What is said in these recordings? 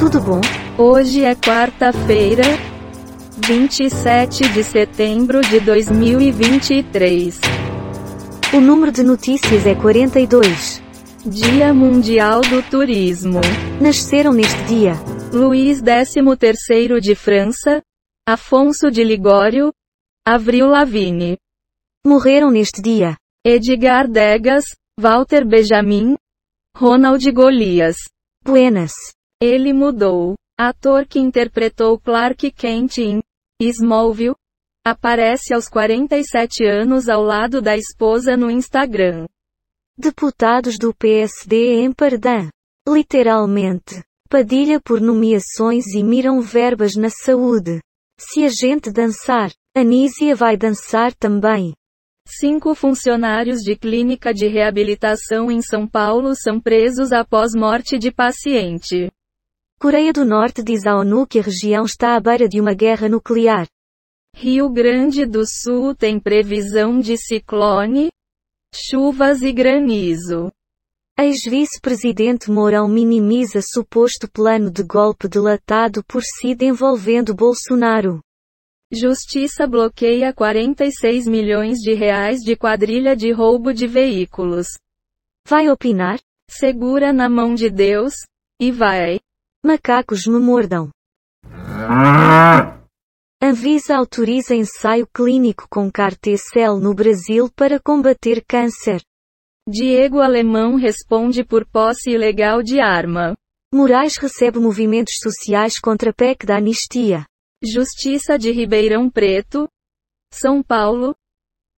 Tudo bom? Hoje é quarta-feira, 27 de setembro de 2023. O número de notícias é 42. Dia Mundial do Turismo. Nasceram neste dia Luís XIII de França, Afonso de Ligório, Avril Lavigne. morreram neste dia Edgar Degas, Walter Benjamin, Ronald Golias. Buenas. Ele mudou. Ator que interpretou Clark Kent em Smallville, aparece aos 47 anos ao lado da esposa no Instagram. Deputados do PSD em Pardã. Literalmente. Padilha por nomeações e miram verbas na saúde. Se a gente dançar, Anísia vai dançar também. Cinco funcionários de clínica de reabilitação em São Paulo são presos após morte de paciente. Coreia do Norte diz à ONU que a região está à beira de uma guerra nuclear. Rio Grande do Sul tem previsão de ciclone, chuvas e granizo. Ex-vice-presidente Mourão minimiza suposto plano de golpe delatado por SIDA envolvendo Bolsonaro. Justiça bloqueia 46 milhões de reais de quadrilha de roubo de veículos. Vai opinar? Segura na mão de Deus, e vai. Macacos me mordam. Anvisa autoriza ensaio clínico com CAR-T-cell no Brasil para combater câncer. Diego Alemão responde por posse ilegal de arma. Moraes recebe movimentos sociais contra PEC da anistia. Justiça de Ribeirão Preto, São Paulo,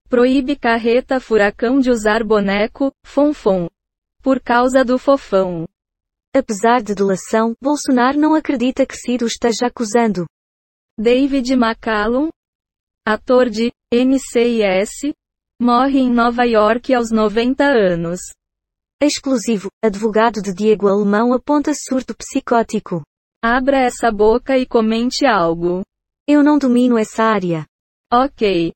proíbe carreta furacão de usar boneco, fonfon. Por causa do fofão. Apesar de delação, Bolsonaro não acredita que Ciro esteja acusando. David McCallum, ator de NCIS, morre em Nova York aos 90 anos. Exclusivo, advogado de Diego Alemão aponta surto psicótico. Abra essa boca e comente algo. Eu não domino essa área. Ok.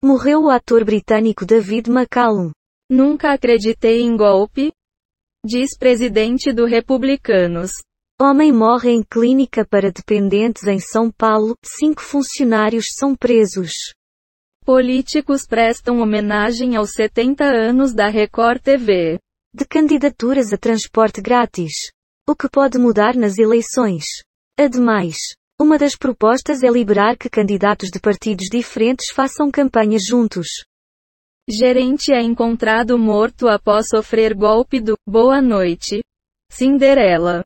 Morreu o ator britânico David McCallum. Nunca acreditei em golpe? Diz presidente do Republicanos. Homem morre em clínica para dependentes em São Paulo, cinco funcionários são presos. Políticos prestam homenagem aos 70 anos da Record TV. De candidaturas a transporte grátis. O que pode mudar nas eleições? Ademais, uma das propostas é liberar que candidatos de partidos diferentes façam campanha juntos. Gerente é encontrado morto após sofrer golpe do Boa Noite. Cinderela.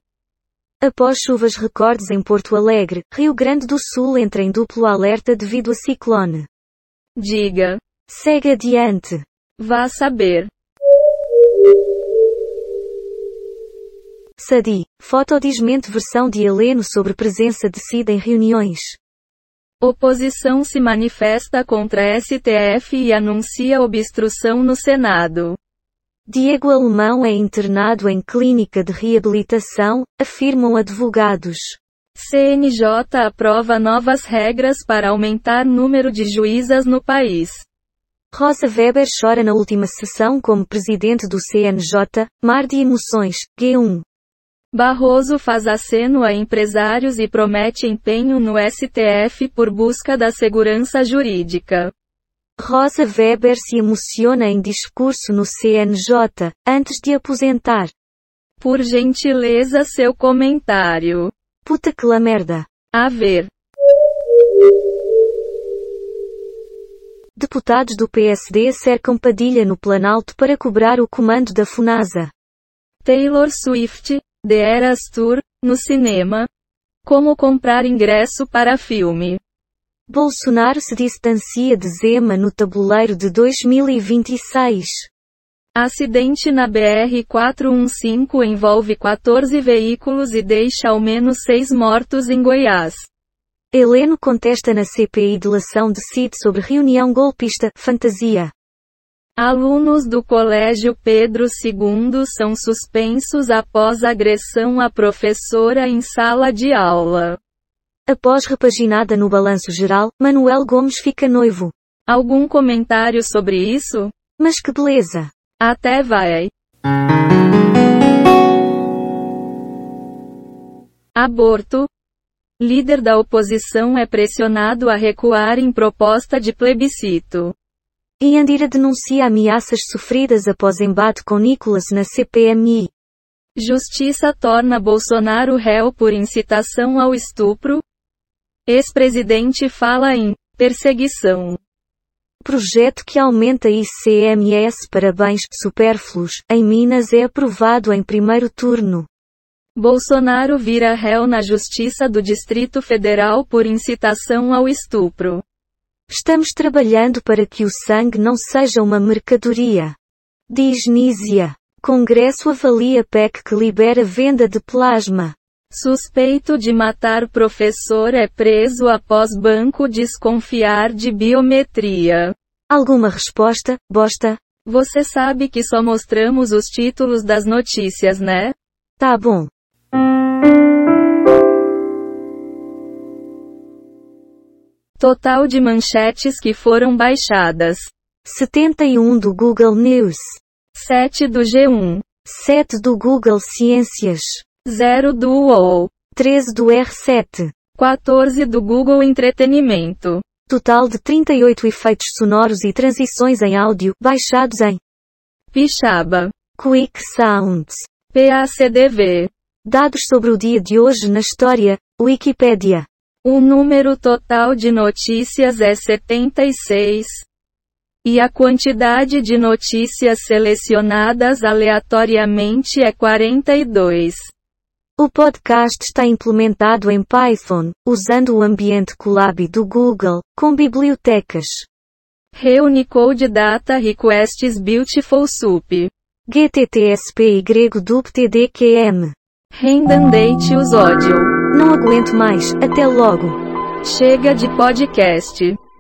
Após chuvas recordes em Porto Alegre, Rio Grande do Sul entra em duplo alerta devido a ciclone. Diga. Segue adiante. Vá saber. Sadi, foto desmente versão de Heleno sobre presença de SIDA em reuniões. Oposição se manifesta contra STF e anuncia obstrução no Senado. Diego Alemão é internado em clínica de reabilitação, afirmam advogados. CNJ aprova novas regras para aumentar número de juízas no país. Rosa Weber chora na última sessão como presidente do CNJ, Mar de Emoções, G1. Barroso faz aceno a empresários e promete empenho no STF por busca da segurança jurídica. Rosa Weber se emociona em discurso no CNJ, antes de aposentar. Por gentileza seu comentário. Puta que la merda. A ver. Deputados do PSD cercam Padilha no Planalto para cobrar o comando da FUNASA. Taylor Swift, The Eras Tour, no cinema. Como comprar ingresso para filme. Bolsonaro se distancia de Zema no tabuleiro de 2026. Acidente na BR-415 envolve 14 veículos e deixa ao menos seis mortos em Goiás. Heleno contesta na CPI delação de Cid sobre reunião golpista, fantasia. Alunos do Colégio Pedro II são suspensos após agressão à professora em sala de aula. Após repaginada no balanço geral, Manuel Gomes fica noivo. Algum comentário sobre isso? Mas que beleza! Até vai. Aborto. Líder da oposição é pressionado a recuar em proposta de plebiscito. Iandira denuncia ameaças sofridas após embate com Nicolas na CPMI. Justiça torna Bolsonaro réu por incitação ao estupro. Ex-presidente fala em perseguição. Projeto que aumenta ICMS para bens supérfluos em Minas é aprovado em primeiro turno. Bolsonaro vira réu na Justiça do Distrito Federal por incitação ao estupro. Estamos trabalhando para que o sangue não seja uma mercadoria. Diz Nízia. Congresso avalia PEC que libera venda de plasma. Suspeito de matar professor é preso após banco desconfiar de biometria. Alguma resposta, bosta? Você sabe que só mostramos os títulos das notícias, né? Tá bom. Total de manchetes que foram baixadas: 71 do Google News, 7 do G1, 7 do Google Ciências, 0 do UOL, 13 do R7, 14 do Google Entretenimento. Total de 38 efeitos sonoros e transições em áudio baixados em Pixaba, Quick Sounds, PACDV. Dados sobre o dia de hoje na história, Wikipedia. O número total de notícias é 76. E a quantidade de notícias selecionadas aleatoriamente é 42. O podcast está implementado em Python, usando o ambiente Colab do Google, com bibliotecas. Reunicode Data Requests Beautiful Soup. GTTSP y DUPTDQM. Rendandate os ódio. Não aguento mais, até logo. Chega de podcast.